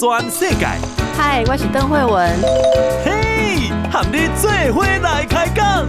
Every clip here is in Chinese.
全世界。嗨，我是邓惠文。嘿，和你做伙来开讲。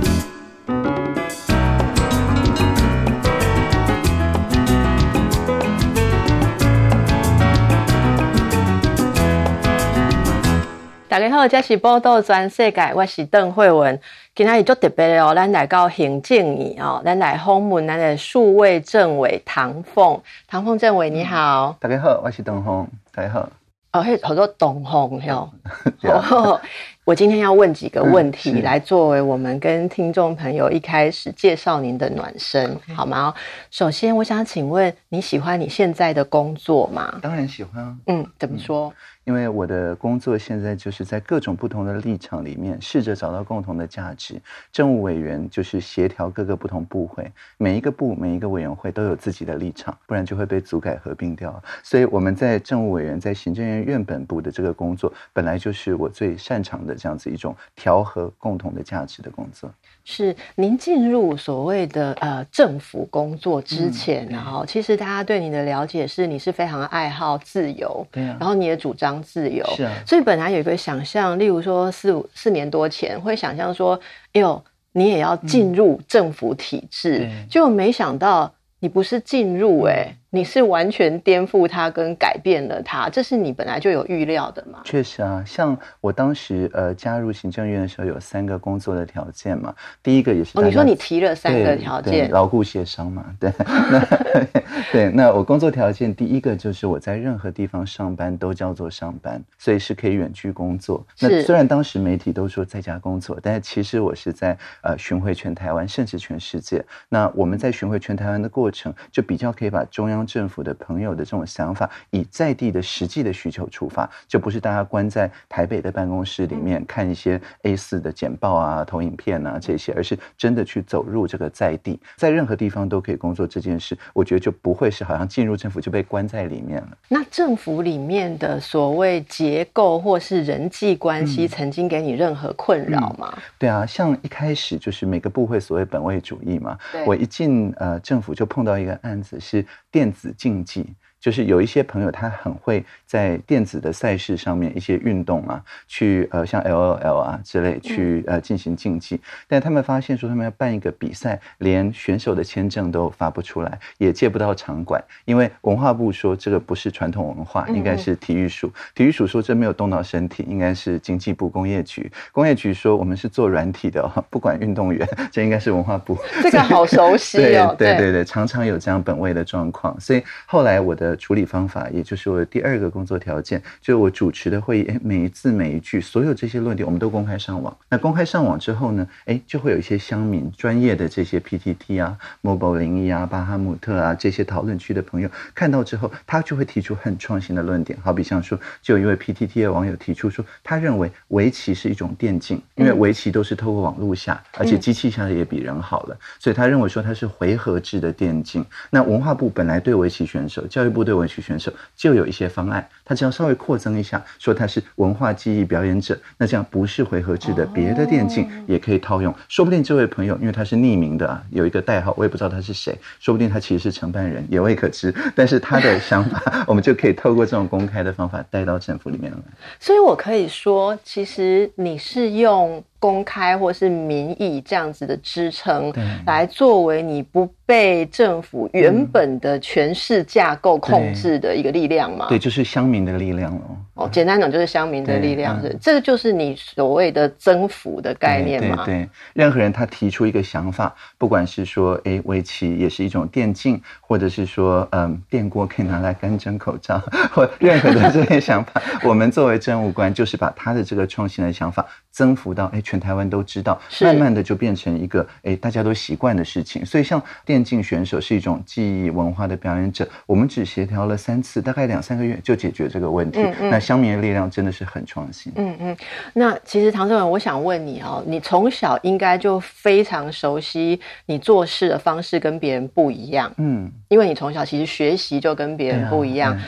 大家好，这是报道全世界，我是邓惠文。今天就特别的哦，咱来到行政院哦，咱来访问咱的数位政委唐凤。唐凤政委你好，大家好，我是邓凤，大家好。哦，嘿，好多懂红哟。哦，我今天要问几个问题，来作为我们跟听众朋友一开始介绍您的暖身，好吗？首先，我想请问你喜欢你现在的工作吗？当然喜欢啊。嗯，怎么说？因为我的工作现在就是在各种不同的立场里面，试着找到共同的价值。政务委员就是协调各个不同部会，每一个部、每一个委员会都有自己的立场，不然就会被组改合并掉。所以我们在政务委员在行政院院本部的这个工作，本来就是我最擅长的这样子一种调和共同的价值的工作。是您进入所谓的呃政府工作之前，然后其实大家对你的了解是你是非常爱好自由，对啊，然后你也主张自由，是啊，所以本来有一个想象，例如说四五四年多前会想象说，哎呦，你也要进入政府体制，就没想到你不是进入哎、欸。你是完全颠覆它跟改变了它，这是你本来就有预料的吗？确实啊，像我当时呃加入行政院的时候，有三个工作的条件嘛。第一个也是哦，你说你提了三个条件，牢固协商嘛，对。那对，那我工作条件第一个就是我在任何地方上班都叫做上班，所以是可以远距工作。那虽然当时媒体都说在家工作，但是其实我是在呃巡回全台湾，甚至全世界。那我们在巡回全台湾的过程，就比较可以把中央。政府的朋友的这种想法，以在地的实际的需求出发，就不是大家关在台北的办公室里面看一些 A 四的简报啊、投影片啊这些，而是真的去走入这个在地，在任何地方都可以工作这件事，我觉得就不会是好像进入政府就被关在里面了。那政府里面的所谓结构或是人际关系，曾经给你任何困扰吗？对啊，像一开始就是每个部会所谓本位主义嘛，我一进呃政府就碰到一个案子是电。子竞技。就是有一些朋友，他很会在电子的赛事上面一些运动啊，去呃像 L O L 啊之类去呃进行竞技，但他们发现说他们要办一个比赛，连选手的签证都发不出来，也借不到场馆，因为文化部说这个不是传统文化，应该是体育署，体育署说这没有动到身体，应该是经济部工业局，工业局说我们是做软体的，不管运动员，这应该是文化部。这个好熟悉哦，对对。对对，常常有这样本位的状况，所以后来我的。处理方法，也就是我的第二个工作条件，就是我主持的会议，哎，每一字每一句，所有这些论点，我们都公开上网。那公开上网之后呢，哎，就会有一些乡民、专业的这些 PTT 啊、Mobile 零一啊、巴哈姆特啊这些讨论区的朋友看到之后，他就会提出很创新的论点。好比像说，就有一位 PTT 的网友提出说，他认为围棋是一种电竞，因为围棋都是透过网络下，而且机器下的也比人好了，所以他认为说它是回合制的电竞。那文化部本来对围棋选手，教育部。对围棋选手就有一些方案，他只要稍微扩增一下，说他是文化技艺表演者，那这样不是回合制的别的电竞也可以套用。说不定这位朋友，因为他是匿名的啊，有一个代号，我也不知道他是谁，说不定他其实是承办人，也未可知。但是他的想法，我们就可以透过这种公开的方法带到政府里面来。所以我可以说，其实你是用。公开或是民意这样子的支撑，来作为你不被政府原本的权势架构控制的一个力量嘛？对，就是乡民的力量哦。简单讲就是乡民的力量，是这个就是你所谓的征服的概念嘛？对，任何人他提出一个想法，不管是说哎围棋也是一种电竞，或者是说嗯电锅可以拿来干蒸口罩，或任何的这些想法，我们作为政务官就是把他的这个创新的想法征服到哎。全台湾都知道，慢慢的就变成一个诶大家都习惯的事情。所以，像电竞选手是一种记忆文化的表演者，我们只协调了三次，大概两三个月就解决这个问题。嗯嗯，那乡民的力量真的是很创新。嗯嗯，那其实唐正文，我想问你哦，你从小应该就非常熟悉你做事的方式跟别人不一样。嗯，因为你从小其实学习就跟别人不一样。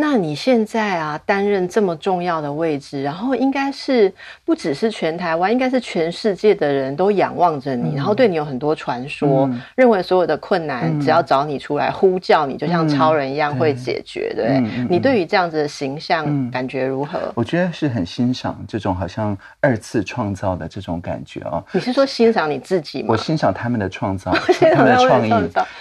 那你现在啊，担任这么重要的位置，然后应该是不只是全台湾，应该是全世界的人都仰望着你，嗯、然后对你有很多传说，嗯、认为所有的困难只要找你出来呼叫你，嗯、就像超人一样会解决，嗯、对，你对于这样子的形象感觉如何？我觉得是很欣赏这种好像二次创造的这种感觉哦。你是说欣赏你自己吗？我欣赏他们的创造，他们的创意，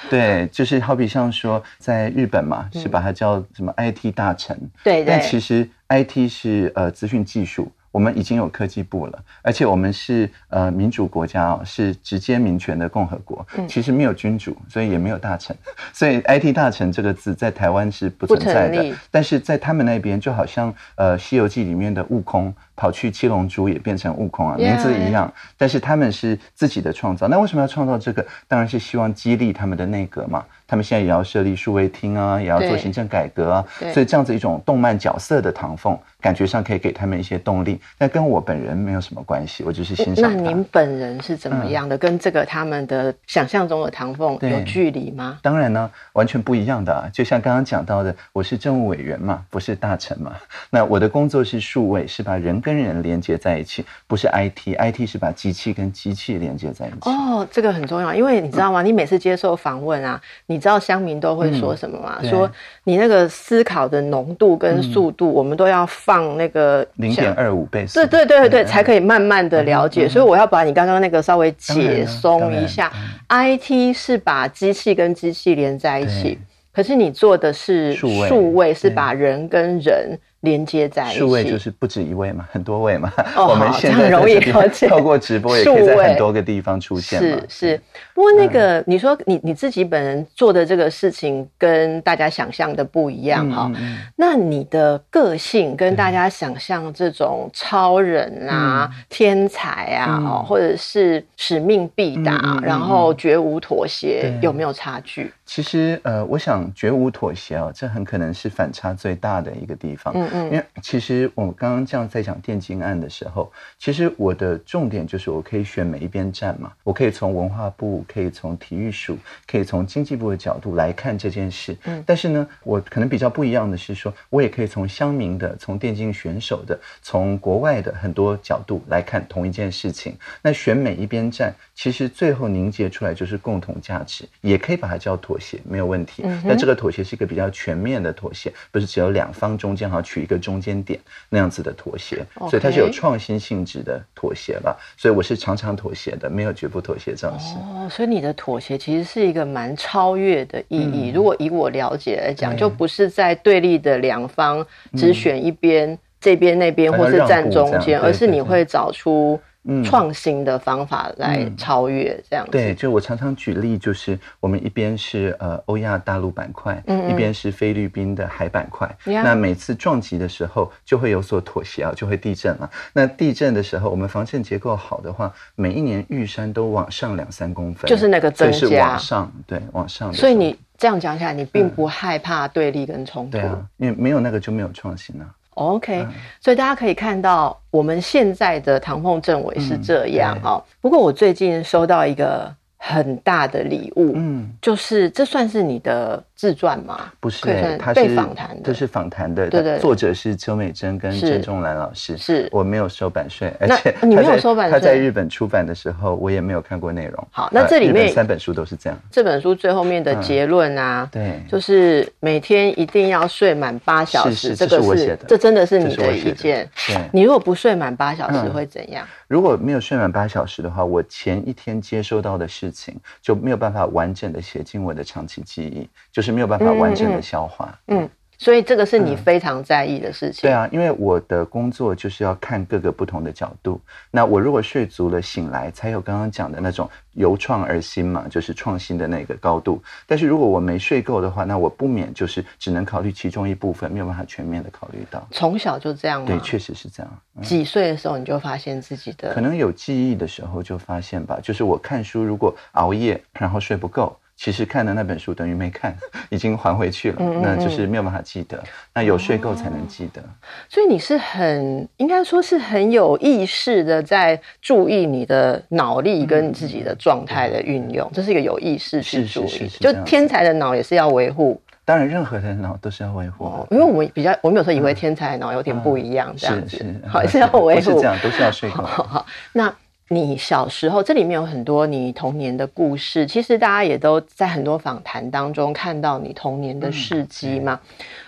对，就是好比像说在日本嘛，是把它叫什么 IT。大臣，对，对，但其实 IT 是呃资讯技术，我们已经有科技部了，而且我们是呃民主国家哦，是直接民权的共和国，嗯、其实没有君主，所以也没有大臣，所以 IT 大臣这个字在台湾是不存在的，但是在他们那边就好像呃《西游记》里面的悟空跑去七龙珠也变成悟空啊，名字一样，但是他们是自己的创造，那为什么要创造这个？当然是希望激励他们的内阁嘛。他们现在也要设立数位厅啊，也要做行政改革啊，所以这样子一种动漫角色的唐凤，感觉上可以给他们一些动力，那跟我本人没有什么关系，我就是欣赏。那您本人是怎么样的？嗯、跟这个他们的想象中的唐凤有距离吗？当然呢，完全不一样的啊！就像刚刚讲到的，我是政务委员嘛，不是大臣嘛。那我的工作是数位，是把人跟人连接在一起，不是 IT，IT 是把机器跟机器连接在一起。哦，这个很重要，因为你知道吗？嗯、你每次接受访问啊，你。知道乡民都会说什么吗？嗯、说你那个思考的浓度跟速度，我们都要放那个零点二五倍速。对对对对对，才可以慢慢的了解。所以我要把你刚刚那个稍微解松一下。IT 是把机器跟机器连在一起，可是你做的是数位，是把人跟人。连接在一起，数位就是不止一位嘛，很多位嘛。哦，我们现在很容易了解。透过直播也可以在很多个地方出现。是是，不过那个你说你你自己本人做的这个事情跟大家想象的不一样哈。那你的个性跟大家想象这种超人啊、天才啊，或者是使命必达，然后绝无妥协，有没有差距？其实呃，我想绝无妥协哦，这很可能是反差最大的一个地方。嗯，因为其实我们刚刚这样在讲电竞案的时候，其实我的重点就是我可以选每一边站嘛，我可以从文化部，可以从体育署，可以从经济部的角度来看这件事。嗯，但是呢，我可能比较不一样的是说，我也可以从乡民的、从电竞选手的、从国外的很多角度来看同一件事情。那选每一边站，其实最后凝结出来就是共同价值，也可以把它叫妥协，没有问题。嗯，那这个妥协是一个比较全面的妥协，不是只有两方中间好取一个中间点那样子的妥协.所以它是有创新性质的妥协吧。所以我是常常妥协的，没有绝不妥协这样子。哦，所以你的妥协其实是一个蛮超越的意义。嗯、如果以我了解来讲，就不是在对立的两方只选一边，嗯、这边那边，或是站中间，而是你会找出。创新的方法来超越这样子。对，就我常常举例，就是我们一边是呃欧亚大陆板块，嗯一边是菲律宾的海板块。那每次撞击的时候，就会有所妥协啊，就会地震了。那地震的时候，我们防震结构好的话，每一年玉山都往上两三公分，就是那个增加，是往上，对，往上。所以你这样讲起来，你并不害怕对立跟冲突，对啊，因为没有那个就没有创新啊。OK，所以大家可以看到，我们现在的唐凤政委是这样哦。不过我最近收到一个很大的礼物，嗯，就是这算是你的。自传吗？不是，他是访谈的，这是访谈的。对对，作者是邱美珍跟郑仲兰老师。是，我没有收版税，而且你没有收版税。他在日本出版的时候，我也没有看过内容。好，那这里面三本书都是这样。这本书最后面的结论啊，对，就是每天一定要睡满八小时。这个是我写的，这真的是你的意见。对，你如果不睡满八小时会怎样？如果没有睡满八小时的话，我前一天接收到的事情就没有办法完整的写进我的长期记忆，就是。是没有办法完整的消化，嗯，嗯，所以这个是你非常在意的事情。嗯。对啊，因为我的工作就是要看各个不同的角度。那我如果睡足了，醒来才有刚刚讲的那种由创而新嘛，就是创新的那个高度。但是如果我没睡够的话，那我不免就是只能考虑其中一部分，没有办法全面的考虑到。从小就这样吗？对，确实是这样。嗯，几岁的时候你就发现自己的？可能有记忆的时候就发现吧。就是我看书如果熬夜，然后睡不够。其实看的那本书等于没看，已经还回去了，嗯嗯嗯，那就是没有办法记得。那有睡够才能记得。哦，所以你是很应该说是很有意识的在注意你的脑力跟你自己的状态的运用，这是一个有意识去注意。就天才的脑也是要维护。当然任何的脑都是要维护、哦，因为我们比较，我们有时候以为天才脑有点不一样，这样子，是是，好是要维护，是这样，都是要睡够。好，好，那你小时候这里面有很多你童年的故事，其实大家也都在很多访谈当中看到你童年的事迹嘛。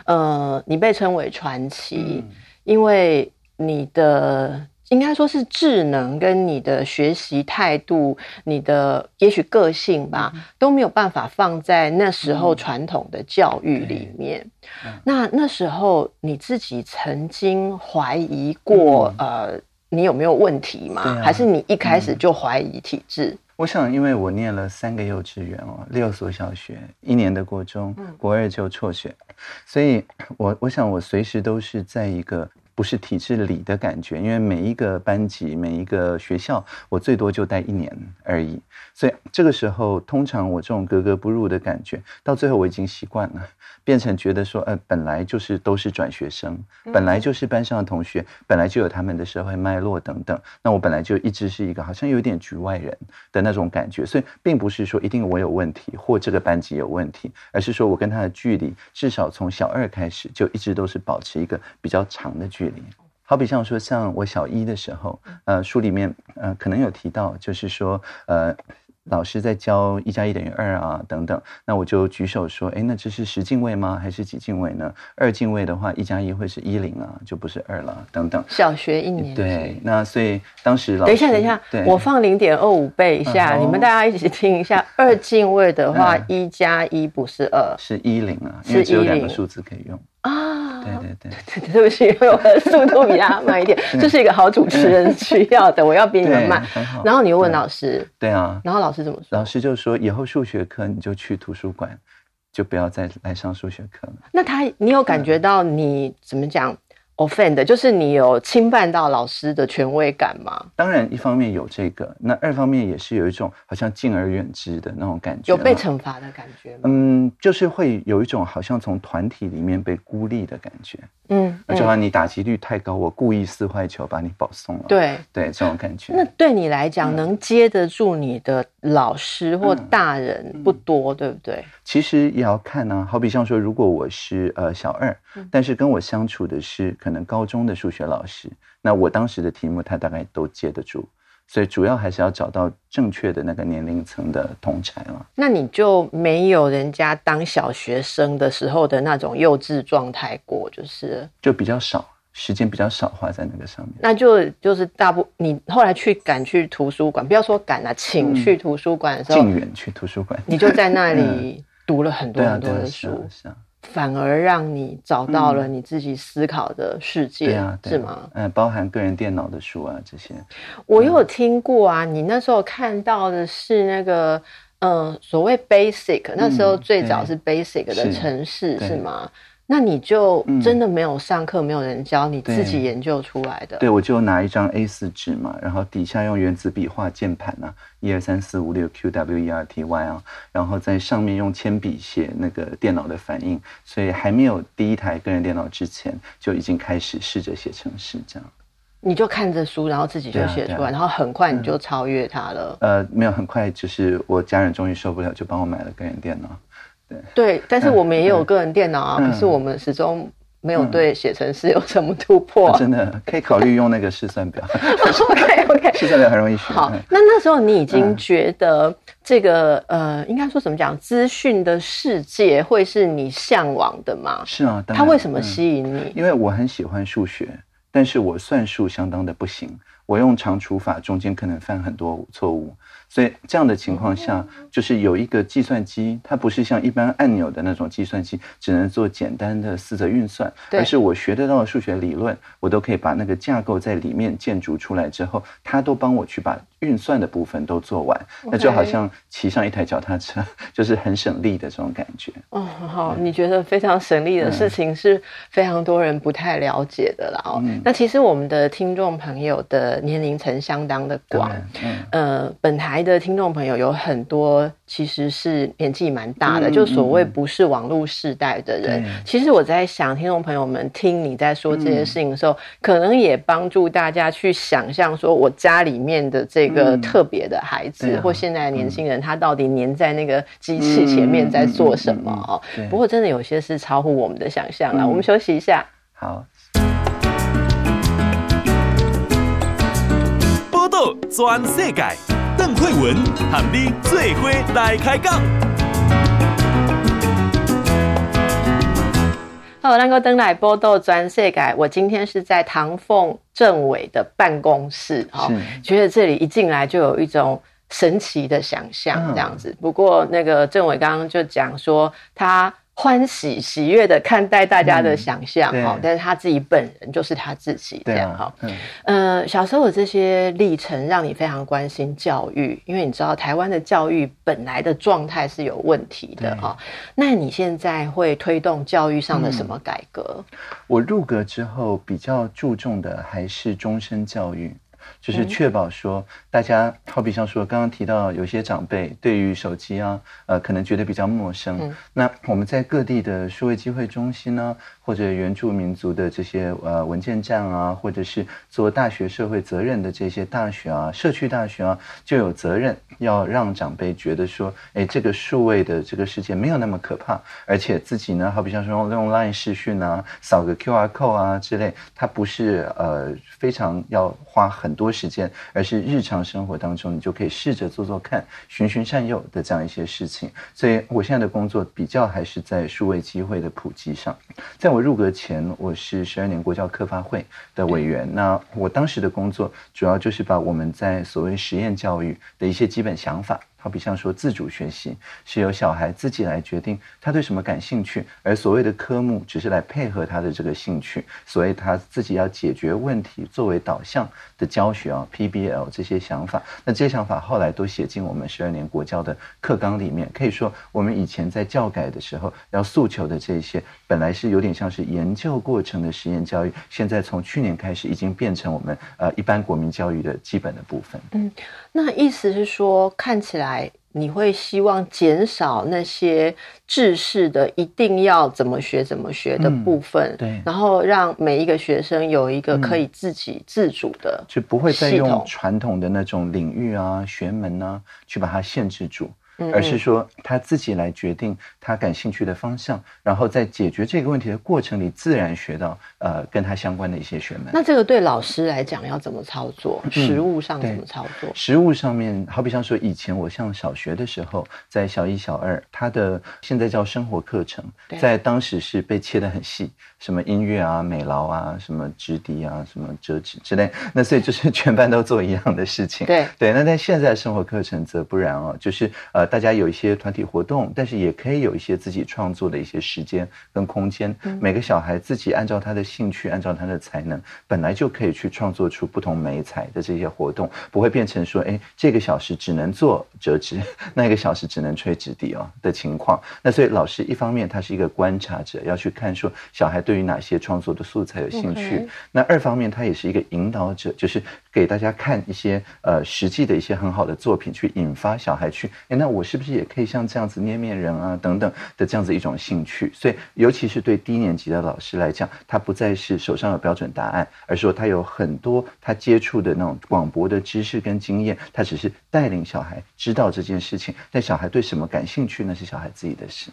嗯、呃，你被称为传奇，嗯、因为你的。应该说是智能跟你的学习态度，你的也许个性吧，都没有办法放在那时候传统的教育里面。嗯、那那时候你自己曾经怀疑过，嗯、呃，你有没有问题吗？啊、还是你一开始就怀疑体质？我想，因为我念了三个幼稚园哦，六所小学，一年的国中，国二就辍学，所以我我想我随时都是在一个。不是体制里的感觉，因为每一个班级、每一个学校，我最多就待一年而已。所以这个时候，通常我这种格格不入的感觉，到最后我已经习惯了，变成觉得说，呃，本来就是都是转学生，本来就是班上的同学，本来就有他们的社会脉络等等。那我本来就一直是一个好像有点局外人的那种感觉，所以并不是说一定我有问题或这个班级有问题，而是说我跟他的距离，至少从小二开始就一直都是保持一个比较长的距离。好比像说，像我小一的时候，呃，书里面呃可能有提到，就是说，呃。老师在教一加一等于二啊，等等，那我就举手说，哎，那这是十进位吗？还是几进位呢？二进位的话，一加一会是一零啊，就不是二了，等等。小学一年。对，那所以当时老师。等一下，等一下，我放零点二五倍一下，嗯、你们大家一起听一下。二进位的话，一加一不是二，是一零啊，因为只有两个数字可以用。啊，对对对，对不起，因为我的速度比他慢一点，这是一个好主持人需要的，我要比你们慢。然后你又问老师，对啊，然后老师怎么说？老师就说，以后数学课你就去图书馆，就不要再来上数学课了。那他，你有感觉到你怎么讲？offend 就是你有侵犯到老师的权威感吗？当然，一方面有这个，那二方面也是有一种好像敬而远之的那种感觉，有被惩罚的感觉吗？嗯，就是会有一种好像从团体里面被孤立的感觉。嗯，就好像你打击率太高，我故意撕坏球把你保送了。对对，这种感觉。那对你来讲，能接得住你的老师或大人不多，对不对？其实也要看呢，好比像说，如果我是呃小二，但是跟我相处的是可能高中的数学老师，那我当时的题目他大概都接得住。所以主要还是要找到正确的那个年龄层的同侪了。那你就没有人家当小学生的时候的那种幼稚状态过，就是就比较少时间比较少花在那个上面。那就就是大部你后来去赶去图书馆，不要说赶啊，请去图书馆的时候，进远去图书馆，你就在那里 读了很多很多的书。反而让你找到了你自己思考的世界，对啊，是吗？嗯，包含个人电脑的书啊，这些。我有听过啊，你那时候看到的是那个，嗯，所谓 basic，那时候最早是 basic 的城市，是吗？那你就真的没有上课，没有人教，你自己研究出来的？对，我就拿一张 A 四纸嘛，然后底下用原子笔画键盘啊，一二三四五六 Q W E R T Y 啊，然后在上面用铅笔写那个电脑的反应，所以还没有第一台个人电脑之前，就已经开始试着写程式这样。你就看着书，然后自己就写出来，然后很快你就超越他了。呃，没有很快，就是我家人终于受不了，就帮我买了个人电脑。对，但是我们也有个人电脑啊，可是我们始终没有对写程式有什么突破。真的可以考虑用那个试算表。OK OK，试算表很容易学。好，那那时候你已经觉得这个呃，应该说怎么讲，资讯的世界会是你向往的吗？是啊，它为什么吸引你？因为我很喜欢数学，但是我算术相当的不行，我用长除法中间可能犯很多错误。所以这样的情况下，就是有一个计算机，它不是像一般按钮的那种计算机，只能做简单的四则运算，而是我学得到的数学理论，我都可以把那个架构在里面建筑出来之后，它都帮我去把运算的部分都做完，那就好像骑上一台脚踏车，就是很省力的这种感觉。哦，好，你觉得非常省力的事情是非常多人不太了解的啦。哦，那其实我们的听众朋友的年龄层相当的广，呃，本台。的听众朋友有很多其实是年纪蛮大的，嗯、就所谓不是网络世代的人。嗯、其实我在想，听众朋友们听你在说这些事情的时候，嗯、可能也帮助大家去想象，说我家里面的这个特别的孩子，嗯、或现在的年轻人，他到底黏在那个机器前面在做什么哦？不过真的有些是超乎我们的想象了。嗯、我们休息一下。好。全世界，邓惠文和你做伙来开讲。好，咱个登来报道全世改。我今天是在唐凤政委的办公室，哈是，觉得这里一进来就有一种神奇的想象，这样子。嗯、不过那个政委刚刚就讲说他。欢喜喜悦的看待大家的想象，哈、嗯，但是他自己本人就是他自己这样，哈，嗯，呃，小时候的这些历程让你非常关心教育，因为你知道台湾的教育本来的状态是有问题的，哈对，那你现在会推动教育上的什么改革？嗯、我入阁之后比较注重的还是终身教育。就是确保说，大家好比像说，刚刚提到有些长辈对于手机啊，呃，可能觉得比较陌生。嗯、那我们在各地的数位机会中心呢，或者原住民族的这些呃文件站啊，或者是做大学社会责任的这些大学啊、社区大学啊，就有责任要让长辈觉得说，哎，这个数位的这个世界没有那么可怕，而且自己呢，好比像说用用 Line 视讯啊，扫个 QR code 啊之类，它不是呃非常要花很多时间，而是日常生活当中你就可以试着做做看，循循善诱的这样一些事情。所以我现在的工作比较还是在数位机会的普及上。在我入阁前，我是十二年国教科发会的委员。那我当时的工作主要就是把我们在所谓实验教育的一些基本想法。好比像说自主学习是由小孩自己来决定他对什么感兴趣，而所谓的科目只是来配合他的这个兴趣，所以他自己要解决问题作为导向的教学啊，PBL 这些想法，那这些想法后来都写进我们十二年国教的课纲里面。可以说，我们以前在教改的时候要诉求的这些，本来是有点像是研究过程的实验教育，现在从去年开始已经变成我们呃一般国民教育的基本的部分。嗯，那意思是说，看起来。你会希望减少那些制式的一定要怎么学怎么学的部分，嗯、对，然后让每一个学生有一个可以自己自主的，就不会再用传统的那种领域啊、学门啊去把它限制住。而是说他自己来决定他感兴趣的方向，然后在解决这个问题的过程里，自然学到呃跟他相关的一些学门。那这个对老师来讲要怎么操作？实物上怎么操作？嗯、实物上面，好比像说以前我上小学的时候，在小一、小二，他的现在叫生活课程，在当时是被切得很细，什么音乐啊、美劳啊、什么直笛啊、什么折纸之类，那所以就是 全班都做一样的事情。对对，那在现在生活课程则不然哦，就是呃。大家有一些团体活动，但是也可以有一些自己创作的一些时间跟空间。每个小孩自己按照他的兴趣，按照他的才能，本来就可以去创作出不同美彩的这些活动，不会变成说，哎，这个小时只能做折纸，那个小时只能吹纸笛哦的情况。那所以老师一方面他是一个观察者，要去看说小孩对于哪些创作的素材有兴趣；那二方面他也是一个引导者，就是给大家看一些呃实际的一些很好的作品，去引发小孩去，哎，那我。我是不是也可以像这样子捏面人啊等等的这样子一种兴趣？所以，尤其是对低年级的老师来讲，他不再是手上有标准答案，而是说他有很多他接触的那种广博的知识跟经验。他只是带领小孩知道这件事情，但小孩对什么感兴趣，那是小孩自己的事。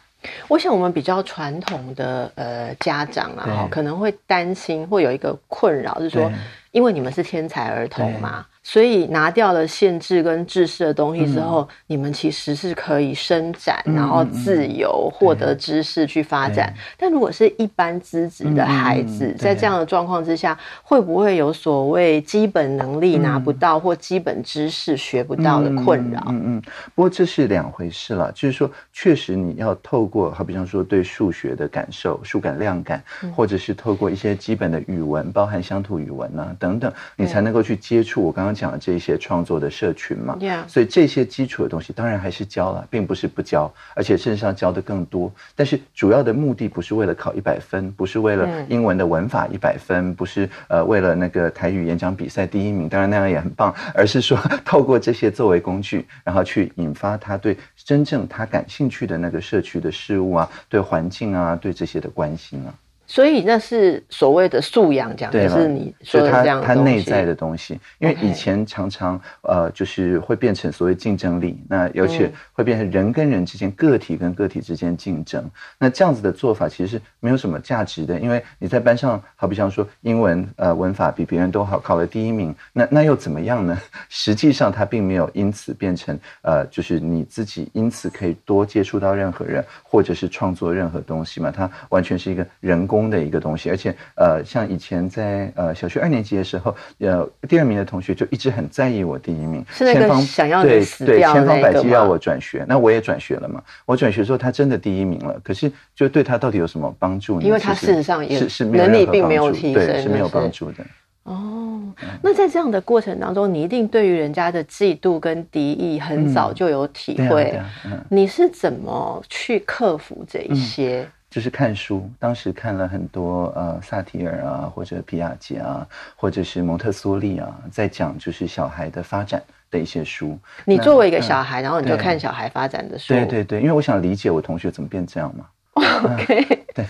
我想，我们比较传统的呃家长啊，可能会担心，会有一个困扰，就是说，因为你们是天才儿童嘛。所以拿掉了限制跟制式的东西之后，嗯、你们其实是可以伸展，嗯、然后自由获得知识去发展。但如果是一般资质的孩子，嗯、在这样的状况之下，会不会有所谓基本能力拿不到、嗯、或基本知识学不到的困扰？嗯嗯，嗯。不过这是两回事了，就是说，确实你要透过，好比方说对数学的感受、数感、量感，嗯、或者是透过一些基本的语文，包含乡土语文啊等等，你才能够去接触我刚刚。讲的这些创作的社群嘛。所以这些基础的东西当然还是教了，并不是不教，而且事实上教的更多。但是主要的目的不是为了考一百分，不是为了英文的文法一百分，不是呃为了那个台语演讲比赛第一名，当然那样也很棒，而是说 透过这些作为工具，然后去引发他对真正他感兴趣的那个社区的事物啊，对环境啊，对这些的关心啊。所以那是所谓的素养，讲的是你说的这样的他内在的东西。因为以前常常呃，就是会变成所谓竞争力，那尤其会变成人跟人之间、个体跟个体之间竞争。那这样子的做法其实是没有什么价值的，因为你在班上，好比像说英文呃文法比别人都好，考了第一名，那那又怎么样呢？实际上他并没有因此变成呃，就是你自己因此可以多接触到任何人，或者是创作任何东西嘛。它完全是一个人工。的一个东西，而且呃，像以前在呃小学二年级的时候，呃，第二名的同学就一直很在意我第一名，是那个想要对对，千方百计要我转学，那我也转学了嘛。我转学之后，他真的第一名了，可是就对他到底有什么帮助呢？因为他事实上也是是能力并没有提升，对，是没有帮助的。哦，那在这样的过程当中，你一定对于人家的嫉妒跟敌意很早就有体会。你是怎么去克服这一些？就是看书，当时看了很多呃萨提尔啊，或者皮亚杰啊，或者是蒙特梭利啊，在讲就是小孩的发展的一些书。你作为一个小孩，然后你就看小孩发展的书。对对对，因为我想理解我同学怎么变这样嘛。OK，对，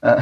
呃。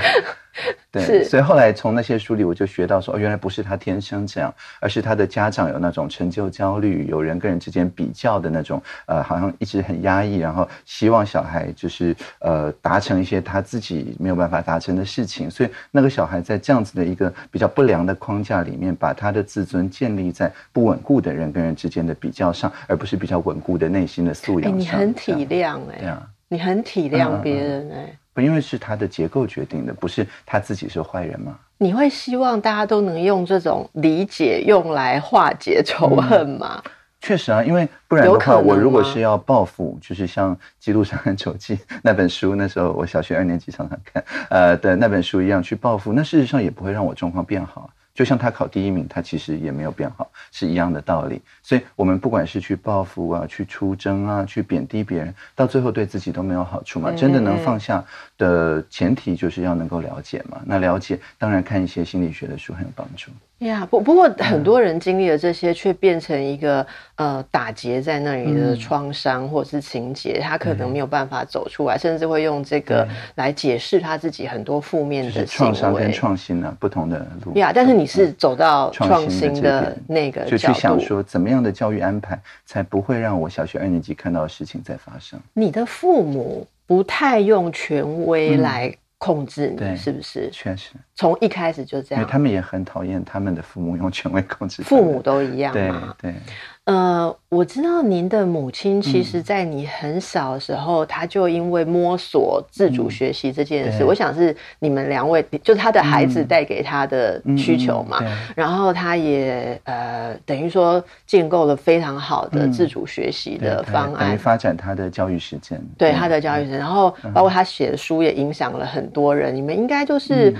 对，所以后来从那些书里，我就学到说，哦，原来不是他天生这样，而是他的家长有那种成就焦虑，有人跟人之间比较的那种，呃，好像一直很压抑，然后希望小孩就是呃达成一些他自己没有办法达成的事情，所以那个小孩在这样子的一个比较不良的框架里面，把他的自尊建立在不稳固的人跟人之间的比较上，而不是比较稳固的内心的素养上。你很体谅哎，对啊，你很体谅别人哎。嗯不，因为是他的结构决定的，不是他自己是坏人吗？你会希望大家都能用这种理解用来化解仇恨吗？嗯，确实啊，因为不然的话，我如果是要报复，就是像《基督山恩仇记》那本书，那时候我小学二年级常常看，呃的那本书一样去报复，那事实上也不会让我状况变好。就像他考第一名，他其实也没有变好，是一样的道理。所以，我们不管是去报复啊，去出征啊，去贬低别人，到最后对自己都没有好处嘛。真的能放下的前提，就是要能够了解嘛。那了解，当然看一些心理学的书很有帮助。呀，不不过很多人经历了这些，却变成一个呃打结在那里的创伤或者是情结，他可能没有办法走出来，甚至会用这个来解释他自己很多负面的创伤跟创新呢不同的路。呀，但是你是走到创新的那个角度，就去想说怎么样的教育安排才不会让我小学二年级看到的事情再发生。你的父母不太用权威来。控制你对。是不是？确实，从一开始就这样。他们也很讨厌他们的父母用权威控制。父母都一样嘛？对。对呃，我知道您的母亲，其实，在你很小的时候，她、嗯、就因为摸索自主学习这件事，嗯、我想是你们两位，就是他的孩子带给他的需求嘛。然后他也呃，等于说建构了非常好的自主学习的方案，等于发展他的教育实践。对他的教育实践，然后包括他写的书也影响了很多人。嗯、你们应该就是。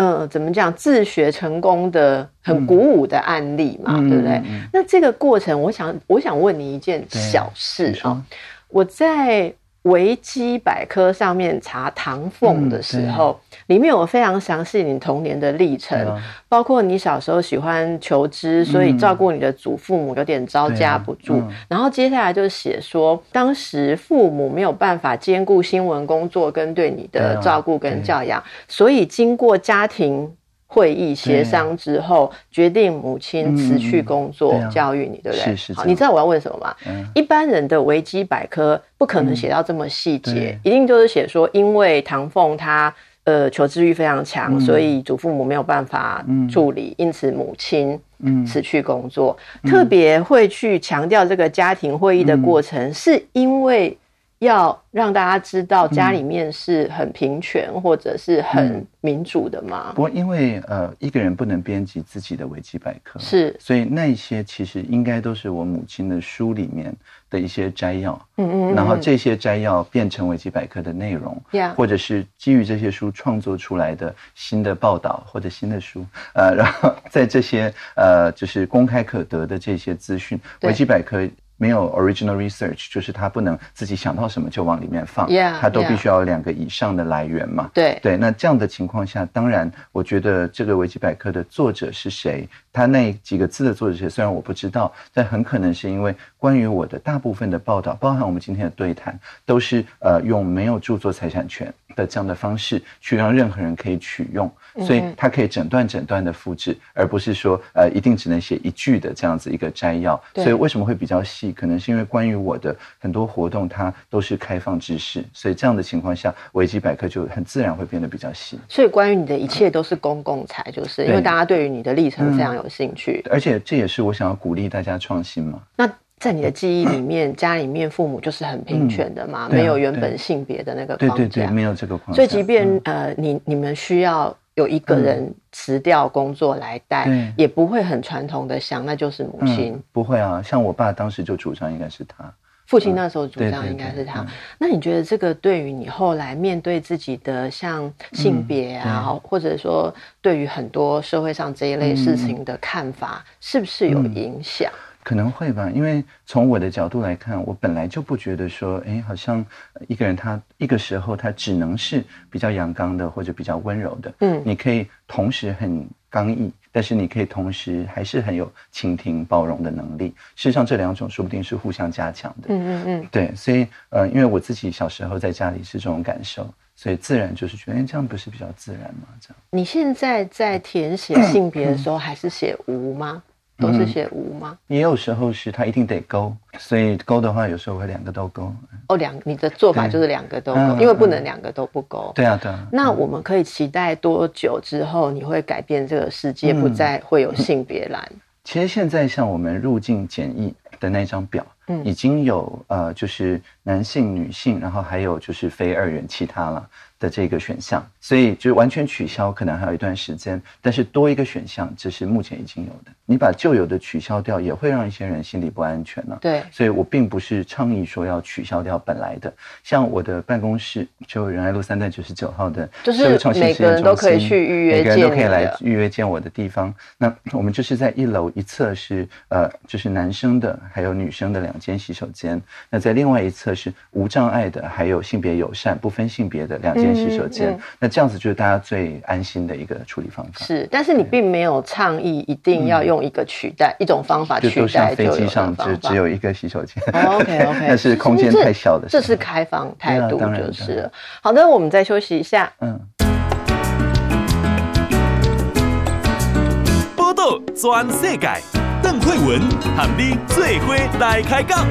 嗯呃，怎么讲？自学成功的很鼓舞的案例嘛，嗯、对不对？嗯嗯、那这个过程，我想，我想问你一件小事啊、哦。我在。维基百科上面查唐凤的时候，嗯、里面有非常详细你童年的历程，啊、包括你小时候喜欢求知，所以照顾你的祖父母有点招架不住。啊嗯、然后接下来就写说，当时父母没有办法兼顾新闻工作跟对你的照顾跟教养，所以经过家庭。会议协商之后，决定母亲辞去工作，教育你，对不对？是是。好，你知道我要问什么吗？一般人的维基百科不可能写到这么细节，一定就是写说，因为唐凤他呃求知欲非常强，所以祖父母没有办法助理，因此母亲辞去工作。特别会去强调这个家庭会议的过程，是因为要让大家知道家里面是很平权或者是很民主的吗？嗯、不过，因为呃，一个人不能编辑自己的维基百科，是，所以那些其实应该都是我母亲的书里面的一些摘要，嗯嗯，然后这些摘要变成维基百科的内容，呀，或者是基于这些书创作出来的新的报道或者新的书，呃，然后在这些呃就是公开可得的这些资讯，维基百科。没有 original research，就是他不能自己想到什么就往里面放，yeah, 他都必须要有两个以上的来源嘛。对。对，那这样的情况下，当然，我觉得这个维基百科的作者是谁，他那几个字的作者是谁，虽然我不知道，但很可能是因为关于我的大部分的报道，包含我们今天的对谈，都是呃用没有著作财产权的这样的方式去让任何人可以取用。所以它可以整段整段的复制，而不是说呃一定只能写一句的这样子一个摘要。所以为什么会比较细？可能是因为关于我的很多活动，它都是开放知识，所以这样的情况下，维基百科就很自然会变得比较细。所以关于你的一切都是公共财，就是因为大家对于你的历程非常有兴趣。而且这也是我想要鼓励大家创新嘛。那在你的记忆里面，家里面父母就是很平权的嘛，没有原本性别的那个框架，对对对，没有这个框架。所以即便呃你你们需要。有一个人辞掉工作来带，嗯、也不会很传统的想，那就是母亲、嗯。不会啊，像我爸当时就主张应该是他，父亲那时候主张应该是他。那你觉得这个对于你后来面对自己的像性别啊，嗯、或者说对于很多社会上这一类事情的看法，嗯、是不是有影响？嗯可能会吧，因为从我的角度来看，我本来就不觉得说，哎，好像一个人他一个时候他只能是比较阳刚的或者比较温柔的，嗯，你可以同时很刚毅，但是你可以同时还是很有倾听包容的能力。事实上，这两种说不定是互相加强的，嗯嗯嗯，对，所以呃，因为我自己小时候在家里是这种感受，所以自然就是觉得，哎，这样不是比较自然吗？这样。你现在在填写性别的时候，还是写无吗？都是写无吗？也有时候是他一定得勾，所以勾的话，有时候会两个都勾。哦，两你的做法就是两个都勾，因为不能两个都不勾。对啊，对啊。那我们可以期待多久之后你会改变这个世界，不再会有性别栏？其实现在像我们入境检疫的那张表，嗯，已经有呃，就是男性、女性，然后还有就是非二元其他了。的这个选项，所以就完全取消可能还有一段时间，但是多一个选项，这是目前已经有的。你把旧有的取消掉，也会让一些人心里不安全了、啊。对，所以我并不是倡议说要取消掉本来的。像我的办公室，就仁爱路三段九十九号的社会创新每个人都可以去预约，每个人都可以来预约见我的地方。那我们就是在一楼一侧是呃，就是男生的还有女生的两间洗手间，那在另外一侧是无障碍的，还有性别友善不分性别的两间。洗手间，那这样子就是大家最安心的一个处理方法。是，但是你并没有倡议一定要用一个取代一种方法取代，就像飞机上只只有一个洗手间。OK OK，但是空间太小的，这是开放态度，就是好的。我们再休息一下。嗯。报道全世界，邓惠文喊你做伙来开讲。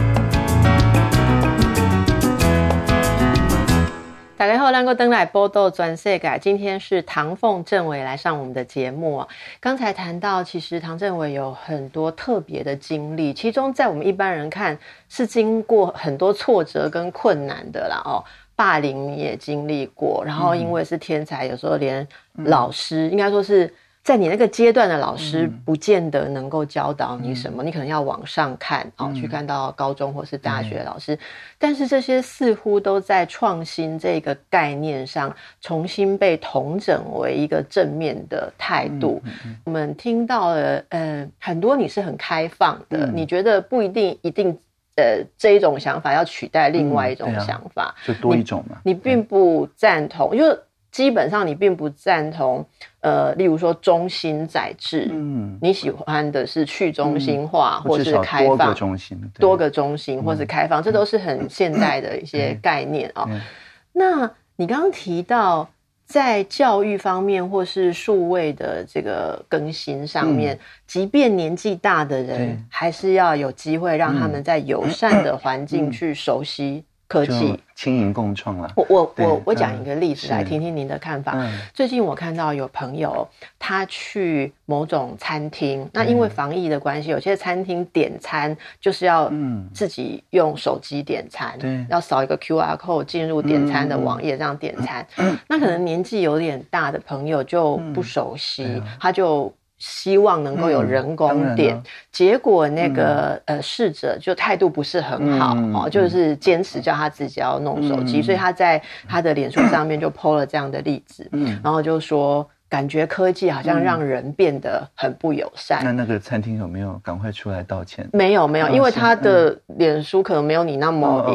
大家好，能够登来报道全世界。今天是唐凤政委来上我们的节目啊。刚才谈到，其实唐政委有很多特别的经历，其中在我们一般人看是经过很多挫折跟困难的啦。哦，霸凌也经历过，然后因为是天才，有时候连老师应该说是。在你那个阶段的老师，不见得能够教导你什么，嗯、你可能要往上看，哦、嗯，去看到高中或是大学的老师。嗯、但是这些似乎都在创新这个概念上，重新被统整为一个正面的态度。我们听到了，呃，很多你是很开放的，嗯、你觉得不一定一定，呃，这一种想法要取代另外一种想法，嗯啊、就多一种嘛。你，你并不赞同，因为。基本上你并不赞同，呃，例如说中心宰制，嗯，你喜欢的是去中心化，或是开放，多个中心，多个中心，或是开放，这都是很现代的一些概念啊。那你刚刚提到在教育方面，或是数位的这个更新上面，即便年纪大的人，还是要有机会让他们在友善的环境去熟悉。科技轻盈共创了。我我我我讲一个例子来听听您的看法。嗯、最近我看到有朋友他去某种餐厅，嗯、那因为防疫的关系，有些餐厅点餐就是要自己用手机点餐，对，要扫一个 QR code 进入点餐的网页这样点餐。嗯、那可能年纪有点大的朋友就不熟悉，嗯、他就。希望能够有人工点，嗯、结果那个、嗯、呃侍者就态度不是很好、嗯、哦，就是坚持叫他自己要弄手机，嗯、所以他在他的脸书上面就 po 了这样的例子，嗯、然后就说感觉科技好像让人变得很不友善。那那个餐厅有没有赶快出来道歉？没有没有，因为他的脸书可能没有你那么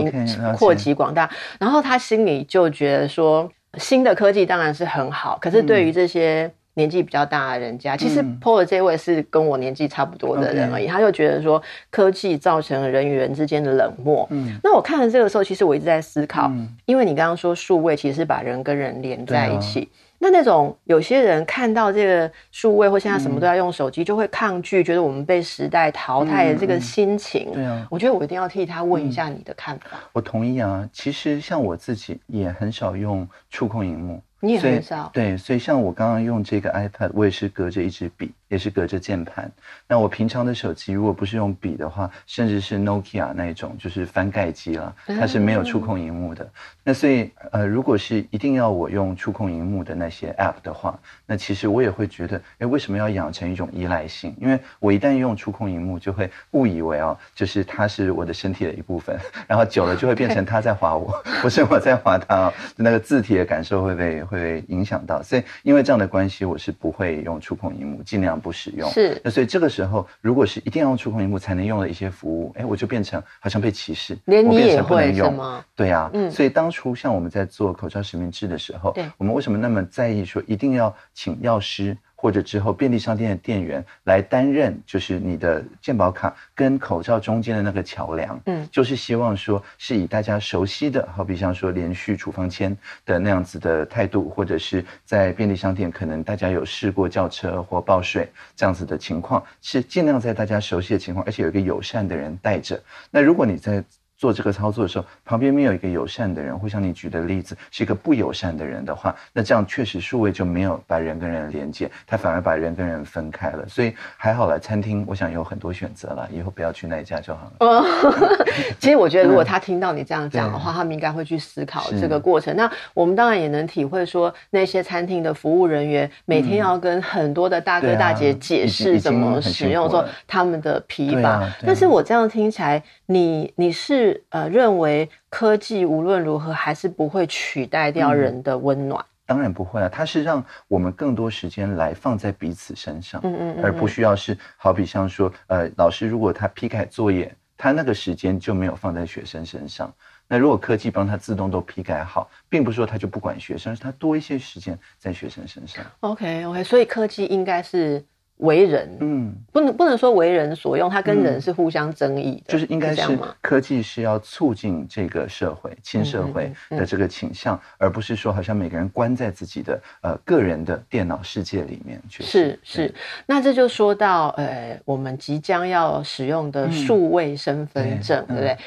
扩及广大，然后他心里就觉得说新的科技当然是很好，可是对于这些。年纪比较大的人家，其实 Paul 这位是跟我年纪差不多的人而已。嗯、他就觉得说，科技造成了人与人之间的冷漠。嗯，那我看了这个时候，其实我一直在思考，嗯、因为你刚刚说数位其实是把人跟人连在一起。啊、那那种有些人看到这个数位或现在什么都要用手机，就会抗拒，觉得我们被时代淘汰的这个心情。对啊、嗯，我觉得我一定要替他问一下你的看法。我同意啊，其实像我自己也很少用触控荧幕。你也很少。对，所以像我刚刚用这个 iPad，我也是隔着一支笔。也是隔着键盘。那我平常的手机，如果不是用笔的话，甚至是 Nokia 那一种，就是翻盖机了，它是没有触控荧幕的。那所以，呃，如果是一定要我用触控荧幕的那些 App 的话，那其实我也会觉得，哎，为什么要养成一种依赖性？因为我一旦用触控荧幕，就会误以为哦，就是它是我的身体的一部分，然后久了就会变成它在划我，不是我在划它，那个字体的感受会被会被影响到。所以，因为这样的关系，我是不会用触控荧幕，尽量。不使用是，那所以这个时候，如果是一定要用触控荧幕才能用的一些服务，哎，我就变成好像被歧视，连你也会不能用吗？对呀、啊，嗯，所以当初像我们在做口罩实名制的时候，对，我们为什么那么在意说一定要请药师？或者之后便利商店的店员来担任，就是你的健保卡跟口罩中间的那个桥梁，嗯，就是希望说是以大家熟悉的，好比像说连续处方签的那样子的态度，或者是在便利商店可能大家有试过叫车或报税这样子的情况，是尽量在大家熟悉的情况，而且有一个友善的人带着。那如果你在做这个操作的时候，旁边没有一个友善的人，会像你举的例子是一个不友善的人的话，那这样确实数位就没有把人跟人连接，他反而把人跟人分开了。所以还好了，餐厅我想有很多选择了，以后不要去那一家就好了。哦，其实我觉得如果他听到你这样讲的话，嗯、他们应该会去思考这个过程。那我们当然也能体会说，那些餐厅的服务人员每天要跟很多的大哥大姐解释怎么使用说他们的疲乏。啊啊、但是我这样听起来，你你是。呃，认为科技无论如何还是不会取代掉人的温暖。嗯，当然不会啊，它是让我们更多时间来放在彼此身上，嗯嗯，而不需要是好比像说，呃，老师如果他批改作业，他那个时间就没有放在学生身上。那如果科技帮他自动都批改好，并不是说他就不管学生，是他多一些时间在学生身上。OK OK，所以科技应该是。为人，嗯，不能不能说为人所用，它跟人是互相争议的，嗯、就是应该是科技是要促进这个社会、亲社会的这个倾向，嗯嗯嗯、而不是说好像每个人关在自己的呃个人的电脑世界里面去。是是，那这就说到呃，我们即将要使用的数位身份证，嗯、对不对？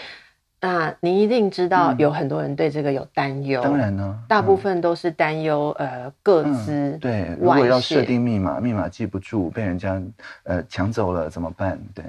嗯那您一定知道，有很多人对这个有担忧。当然呢，大部分都是担忧呃，各自对，如果要设定密码，密码记不住，被人家呃抢走了怎么办？对。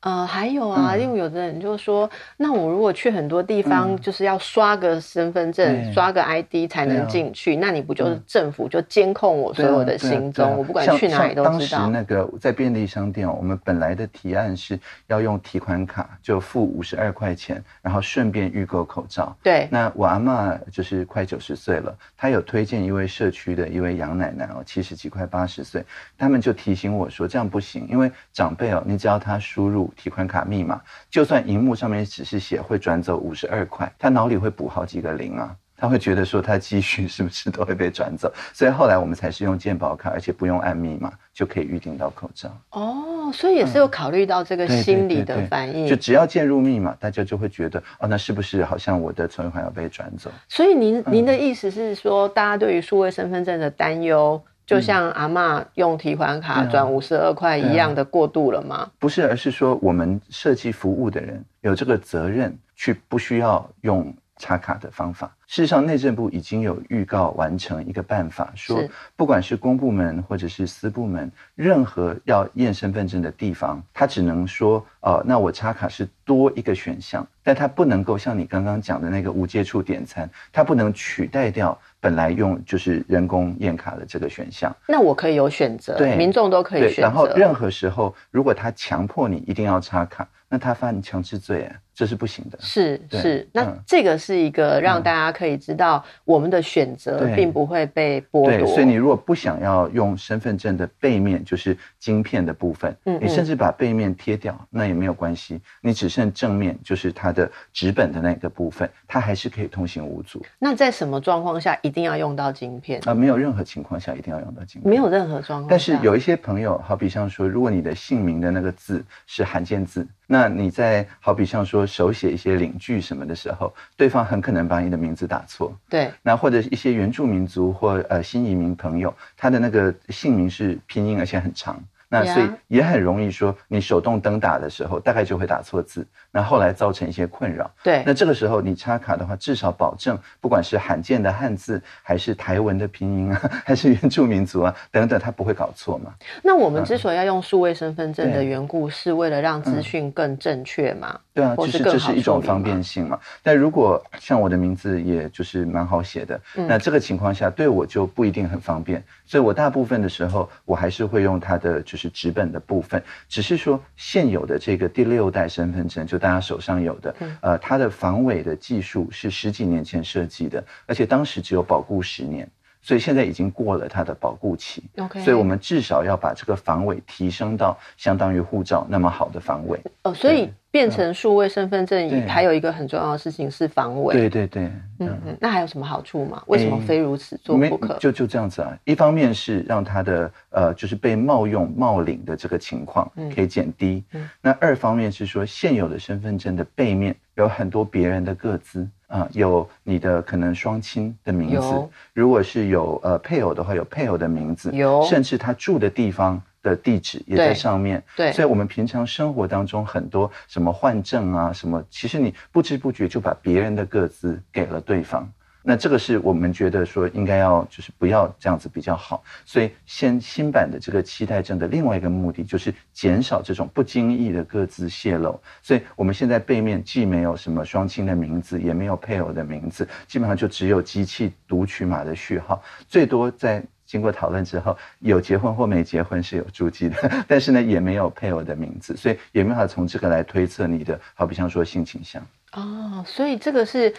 呃，还有啊，因为有的人就说，那我如果去很多地方，就是要刷个身份证、刷个 ID 才能进去，那你不就是政府就监控我所有的行踪？我不管去哪里都知道。当时那个在便利商店，我们本来的提案是要用提款卡，就付五十二块钱，然后顺便预购口罩。对。那我阿嬷就是快九十岁了，她有推荐一位社区的一位杨奶奶哦，七十几快八十岁，他们就提醒我说这样不行，因为长辈哦，你只要他输入。提款卡密码，就算荧幕上面只是写会转走五十二块，他脑里会补好几个零啊，他会觉得说他积蓄是不是都会被转走？所以后来我们才是用健保卡，而且不用按密码就可以预定到口罩。哦，所以也是有考虑到这个心理的反应。就只要键入密码，大家就会觉得哦，那是不是好像我的存款要被转走？所以您您的意思是说，大家对于数位身份证的担忧？就像阿嬷用提款卡转五十二块一样的过度了吗？不是，而是说我们设计服务的人有这个责任，去不需要用插卡的方法。事实上，内政部已经有预告完成一个办法，说不管是公部门或者是私部门，任何要验身份证的地方，他只能说，哦、呃，那我插卡是多一个选项，但他不能够像你刚刚讲的那个无接触点餐，它不能取代掉本来用就是人工验卡的这个选项。那我可以有选择，对，民众都可以选择。然后任何时候，如果他强迫你一定要插卡，那他犯强制罪，这是不行的。是是，那这个是一个让大家可以知道我们的选择并不会被剥夺。对，所以你如果不想要用身份证的背面，就是晶片的部分，嗯，你甚至把背面贴掉，那也没有关系。你只剩正面，就是它的纸本的那个部分，它还是可以通行无阻。那在什么状况下一定要用到晶片？啊，没有任何情况下一定要用到晶片，没有任何状况。但是有一些朋友，好比像说，如果你的姓名的那个字是罕见字。那你在好比像说手写一些领句什么的时候，对方很可能把你的名字打错。对。那或者一些原住民族或呃新移民朋友，他的那个姓名是拼音，而且很长。那所以也很容易说，你手动登打的时候，大概就会打错字，那后来造成一些困扰。对，那这个时候你插卡的话，至少保证，不管是罕见的汉字，还是台文的拼音啊，还是原住民族啊等等，他不会搞错嘛。那我们之所以要用数位身份证的缘故，是为了让资讯更正确嘛？嗯对啊，其实这是一种方便性嘛。但如果像我的名字，也就是蛮好写的，嗯，那这个情况下对我就不一定很方便。所以我大部分的时候，我还是会用它的就是纸本的部分。只是说现有的这个第六代身份证，就大家手上有的，嗯，呃，它的防伪的技术是十几年前设计的，而且当时只有保固十年。所以现在已经过了它的保护期，OK，所以我们至少要把这个防伪提升到相当于护照那么好的防伪。哦，所以变成数位身份证，还有一个很重要的事情是防伪。对对对，嗯嗯，那还有什么好处吗？为什么非如此做不可？就就这样子啊，一方面是让它的呃，就是被冒用冒领的这个情况可以减低，嗯，那二方面是说现有的身份证的背面有很多别人的个资。啊，有你的可能双亲的名字，如果是有呃配偶的话，有配偶的名字，有甚至他住的地方的地址也在上面。对，对，所以我们平常生活当中很多什么换证啊，什么，其实你不知不觉就把别人的个资给了对方。那这个是我们觉得说应该要就是不要这样子比较好，所以现新版的这个期待证的另外一个目的就是减少这种不经意的各自泄露，所以我们现在背面既没有什么双亲的名字，也没有配偶的名字，基本上就只有机器读取码的序号，最多在经过讨论之后有结婚或没结婚是有注记的，但是呢也没有配偶的名字，所以也没法从这个来推测你的好比像说性倾向。哦，所以这个是。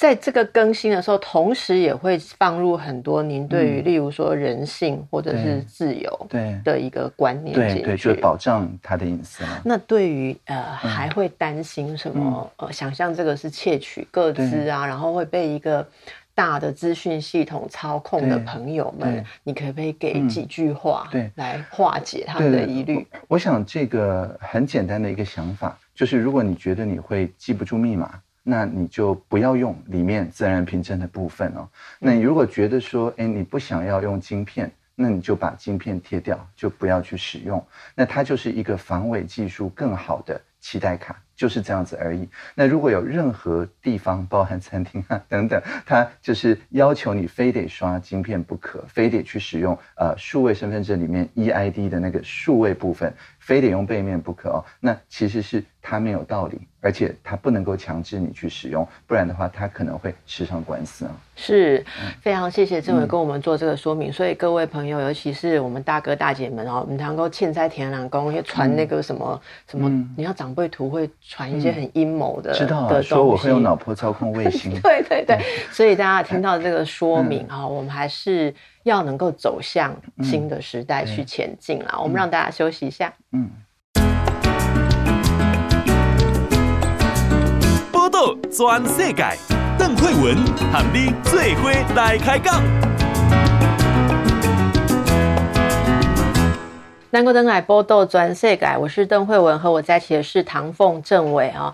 在这个更新的时候，同时也会放入很多您对于，例如说人性或者是自由对的一个观念进去，对对，就保障他的隐私嘛。那对于呃，还会担心什么？呃，想象这个是窃取个资啊，然后会被一个大的资讯系统操控的朋友们，你可不可以给几句话，对，来化解他们的疑虑？我想这个很简单的一个想法，就是如果你觉得你会记不住密码。那你就不要用里面自然凭证的部分哦。那你如果觉得说，哎，你不想要用晶片，那你就把晶片贴掉，就不要去使用。那它就是一个防伪技术更好的期待卡，就是这样子而已。那如果有任何地方，包含餐厅啊等等，它就是要求你非得刷晶片不可，非得去使用呃数位身份证里面 EID 的那个数位部分，非得用背面不可哦。那其实是它没有道理。而且他不能够强制你去使用，不然的话，他可能会吃上官司啊。是，非常谢谢政委跟我们做这个说明。嗯、所以各位朋友，尤其是我们大哥大姐们哦，我们能够欠在田兰宫，也传那个什么、嗯、什么，你要长辈图会传一些很阴谋的、嗯，知道啊，说我会用脑波操控卫星。对对对，所以大家听到这个说明啊、嗯，我们还是要能够走向新的时代去前进啊、嗯。我们让大家休息一下，嗯。全世界，邓惠文和你最伙来开讲。南国灯来波道全世界，我是邓慧文，和我在一起的是唐凤政委啊。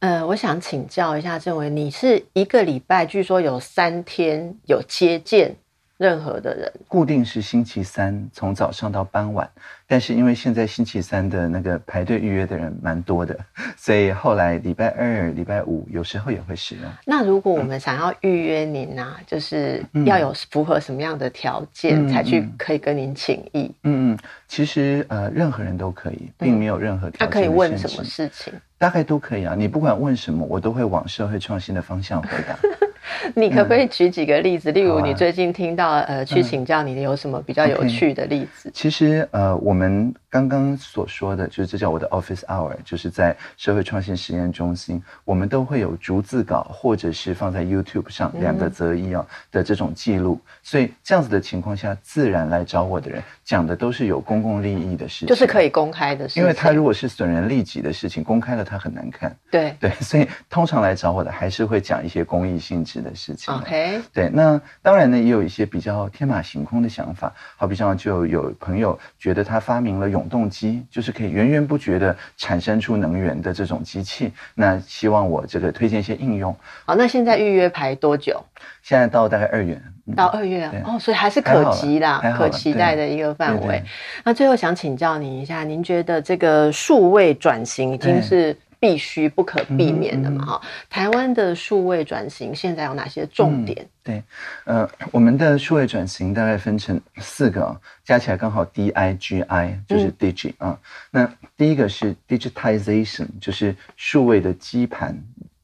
呃，我想请教一下政委，你是一个礼拜据说有三天有接见任何的人，固定是星期三从早上到傍晚，但是因为现在星期三的那个排队预约的人蛮多的，所以后来礼拜二、礼拜五有时候也会使用。那如果我们想要预约您呢、啊，嗯、就是要有符合什么样的条件才去可以跟您请益？嗯嗯，其实呃任何人都可以，并没有任何条件。他可以问什么事情？大概都可以啊，你不管问什么，我都会往社会创新的方向回答。你可不可以举几个例子？嗯、例如，你最近听到、啊、呃，去请教你有什么比较有趣的例子？其实呃，我们刚刚所说的，就是这叫我的 office hour，就是在社会创新实验中心，我们都会有逐字稿，或者是放在 YouTube 上两个择一啊的这种记录。嗯、所以这样子的情况下，自然来找我的人讲的都是有公共利益的事情，就是可以公开的事情。因为他如果是损人利己的事情，公开了他很难看。对对，所以通常来找我的还是会讲一些公益性质的事情。OK，对，那当然呢，也有一些比较天马行空的想法，好比像就有朋友觉得他发明了永动机，就是可以源源不绝的产生出能源的这种机器，那希望我这个推荐一些应用。好，那现在预约排多久？现在到大概二月，嗯、到二月对哦，所以还是可及啦，可期待的一个范围。那最后想请教您一下，您觉得这个数位转型已经是？必须不可避免的嘛哈，嗯嗯、台湾的数位转型现在有哪些重点？嗯、对，呃，我们的数位转型大概分成四个，加起来刚好 D I G I 就是 Digi 啊、嗯。那第一个是 Digitization，就是数位的基盘。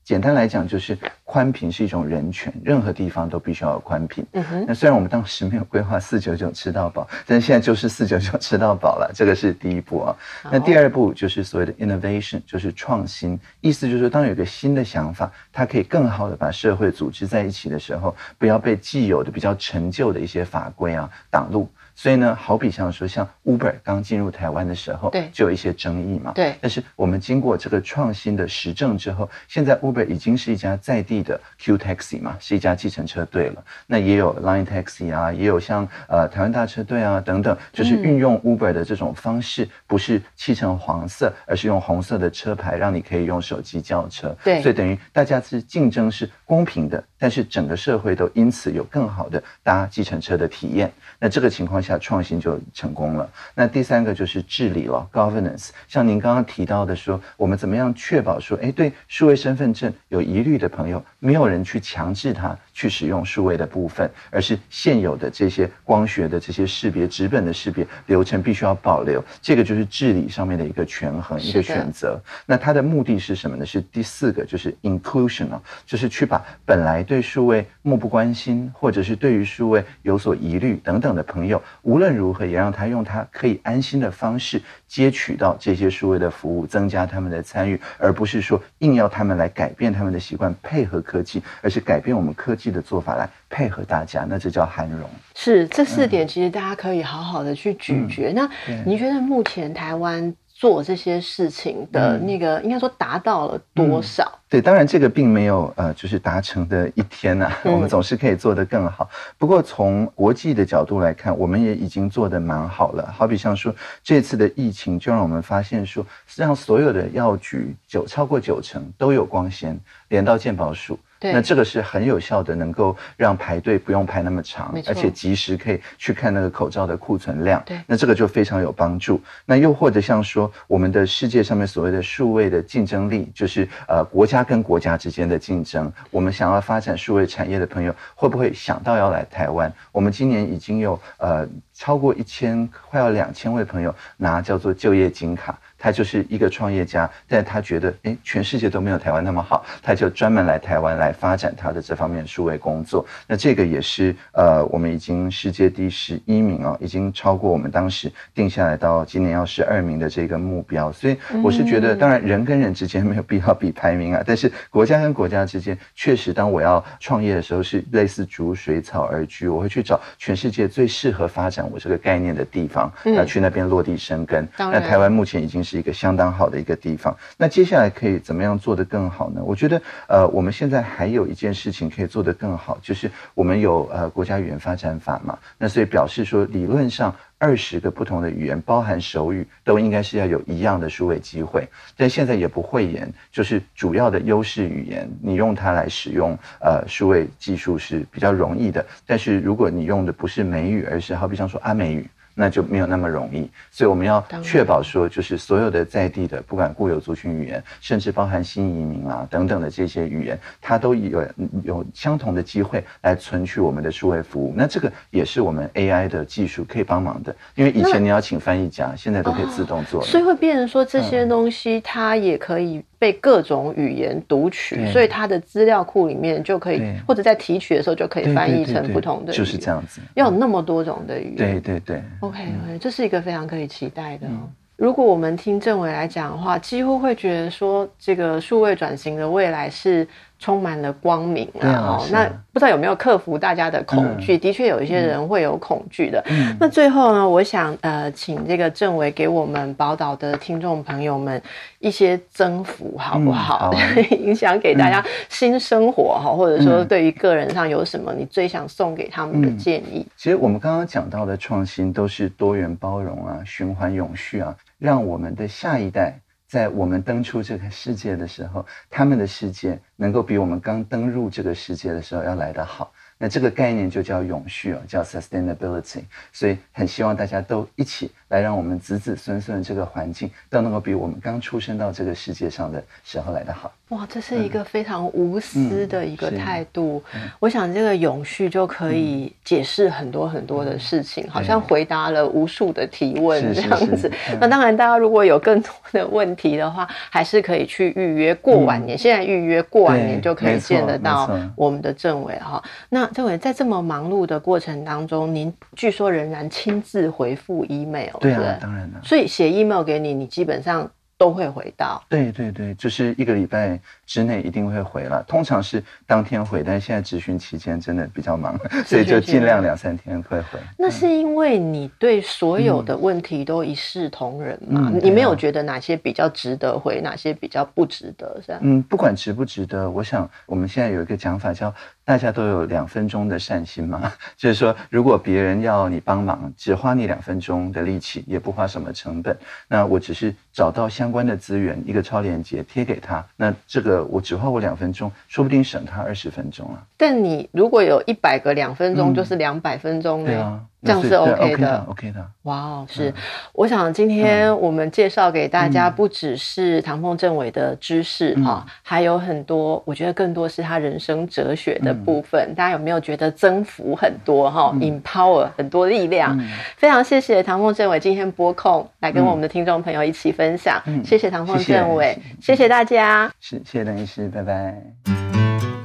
简单来讲，就是宽频是一种人权，任何地方都必须要有宽频。嗯哼。那虽然我们当时没有规划四九九吃到饱，但是现在就是四九九吃到饱了，这个是第一步啊。那第二步就是所谓的 innovation，就是创新，意思就是说，当有一个新的想法，它可以更好的把社会组织在一起的时候，不要被既有的比较陈旧的一些法规啊挡路。所以呢，好比像说，像 Uber 刚进入台湾的时候，对，就有一些争议嘛。对。但是我们经过这个创新的实证之后，现在 Uber 已经是一家在地的 Q Taxi 嘛，是一家计程车队了。那也有 Line Taxi 啊，也有像呃台湾大车队啊等等，就是运用 Uber 的这种方式，不是漆成黄色，而是用红色的车牌，让你可以用手机叫车。对。所以等于大家是竞争是公平的，但是整个社会都因此有更好的搭计程车的体验。那这个情况下，创新就成功了。那第三个就是治理了，governance。像您刚刚提到的说，我们怎么样确保说，哎，对数位身份证有疑虑的朋友，没有人去强制他去使用数位的部分，而是现有的这些光学的这些识别、纸本的识别流程必须要保留。这个就是治理上面的一个权衡，一个选择。那它的目的是什么呢？是第四个，就是 inclusion 啊，就是去把本来对数位漠不关心，或者是对于数位有所疑虑等等的朋友，无论如何也让他用他可以安心的方式接取到这些数位的服务，增加他们的参与，而不是说硬要他们来改变他们的习惯，配合科技，而是改变我们科技的做法来配合大家，那这叫涵容。是这四点，其实大家可以好好的去咀嚼。嗯、那您觉得目前台湾做这些事情的那个，应该说达到了多少？嗯、对，当然这个并没有呃，就是达成的一天呐、我们总是可以做得更好。不过从国际的角度来看，我们也已经做得蛮好了。好比像说这次的疫情，就让我们发现说，实际上所有的药局九超过九成都有光纤连到健保署。对那这个是很有效的，能够让排队不用排那么长，而且及时可以去看那个口罩的库存量。对，那这个就非常有帮助。那又或者像说，我们的世界上面所谓的数位的竞争力，就是呃国家跟国家之间的竞争。我们想要发展数位产业的朋友，会不会想到要来台湾？我们今年已经有呃超过一千，快要两千位朋友拿叫做就业金卡。他就是一个创业家，但他觉得，哎，全世界都没有台湾那么好，他就专门来台湾来发展他的这方面数位工作。那这个也是，呃，我们已经世界第十一名哦，已经超过我们当时定下来到今年要十二名的这个目标。所以我是觉得，当然人跟人之间没有必要比排名啊，但是国家跟国家之间，确实，当我要创业的时候，是类似逐水草而居，我会去找全世界最适合发展我这个概念的地方，那，去那边落地生根。那台湾目前已经是。是一个相当好的一个地方。那接下来可以怎么样做得更好呢？我觉得，呃，我们现在还有一件事情可以做得更好，就是我们有呃国家语言发展法嘛，那所以表示说，理论上二十个不同的语言，包含手语，都应该是要有一样的数位机会。但现在也不讳言，就是主要的优势语言，你用它来使用呃数位技术是比较容易的。但是如果你用的不是美语，而是好比像说阿美语。那就没有那么容易，所以我们要确保说，就是所有的在地的，不管固有族群语言，甚至包含新移民啊等等的这些语言，它都有有相同的机会来存取我们的数位服务。那这个也是我们 AI 的技术可以帮忙的，因为以前你要请翻译家，现在都可以自动做了。所以会变成说，这些东西它也可以被各种语言读取，所以它的资料库里面就可以，或者在提取的时候就可以翻译成不同的语言。就是这样子。要有那么多种的语言。对对对。OK，OK，这是一个非常可以期待的。嗯、如果我们听政委来讲的话，几乎会觉得说，这个数位转型的未来是充满了光明啊！哦，那不知道有没有克服大家的恐惧？嗯、的确有一些人会有恐惧的。嗯、那最后呢，我想呃，请这个政委给我们宝岛的听众朋友们一些增幅，好不好？嗯、好 影响给大家新生活哈，嗯、或者说对于个人上有什么你最想送给他们的建议？嗯、其实我们刚刚讲到的创新都是多元包容啊，循环永续啊，让我们的下一代。在我们登出这个世界的时候，他们的世界能够比我们刚登入这个世界的时候要来得好。那这个概念就叫永续哦，叫 sustainability。所以很希望大家都一起来，让我们子子孙孙这个环境都能够比我们刚出生到这个世界上的时候来得好。哇，这是一个非常无私的一个态度。嗯嗯、我想这个永续就可以解释很多很多的事情，嗯、好像回答了无数的提问这样子。那当然，大家如果有更多的问题的话，还是可以去预约过完年。嗯、现在预约过完年就可以见得到我们的政委哈。那政委在这么忙碌的过程当中，您据说仍然亲自回复 email，对啊，当然了。所以写 email 给你，你基本上。都会回到，对对对，就是一个礼拜之内一定会回了，通常是当天回，但是现在咨询期间真的比较忙，所以就尽量两三天会回。那是因为你对所有的问题都一视同仁嘛？嗯、你没有觉得哪些比较值得回，哪些比较不值得，是吧？嗯，不管值不值得，我想我们现在有一个讲法叫。大家都有两分钟的善心嘛，就是说，如果别人要你帮忙，只花你两分钟的力气，也不花什么成本，那我只是找到相关的资源，一个超链接贴给他，那这个我只花我两分钟，说不定省他二十分钟啊。但你如果有一百个两分钟，就是两百分钟呢？对啊。这样是 OK 的，OK 的。哇哦，是，我想今天我们介绍给大家不只是唐凤政委的知识哈，还有很多，我觉得更多是他人生哲学的部分。大家有没有觉得增幅很多哈？Empower 很多力量，非常谢谢唐凤政委今天拨空来跟我们的听众朋友一起分享。谢谢唐凤政委，谢谢大家。是，谢谢邓医师，拜拜。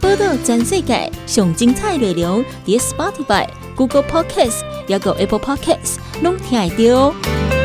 报道全世界上精彩内容，伫 Spotify、Google Podcasts。还有 Apple Podcasts，拢听得到。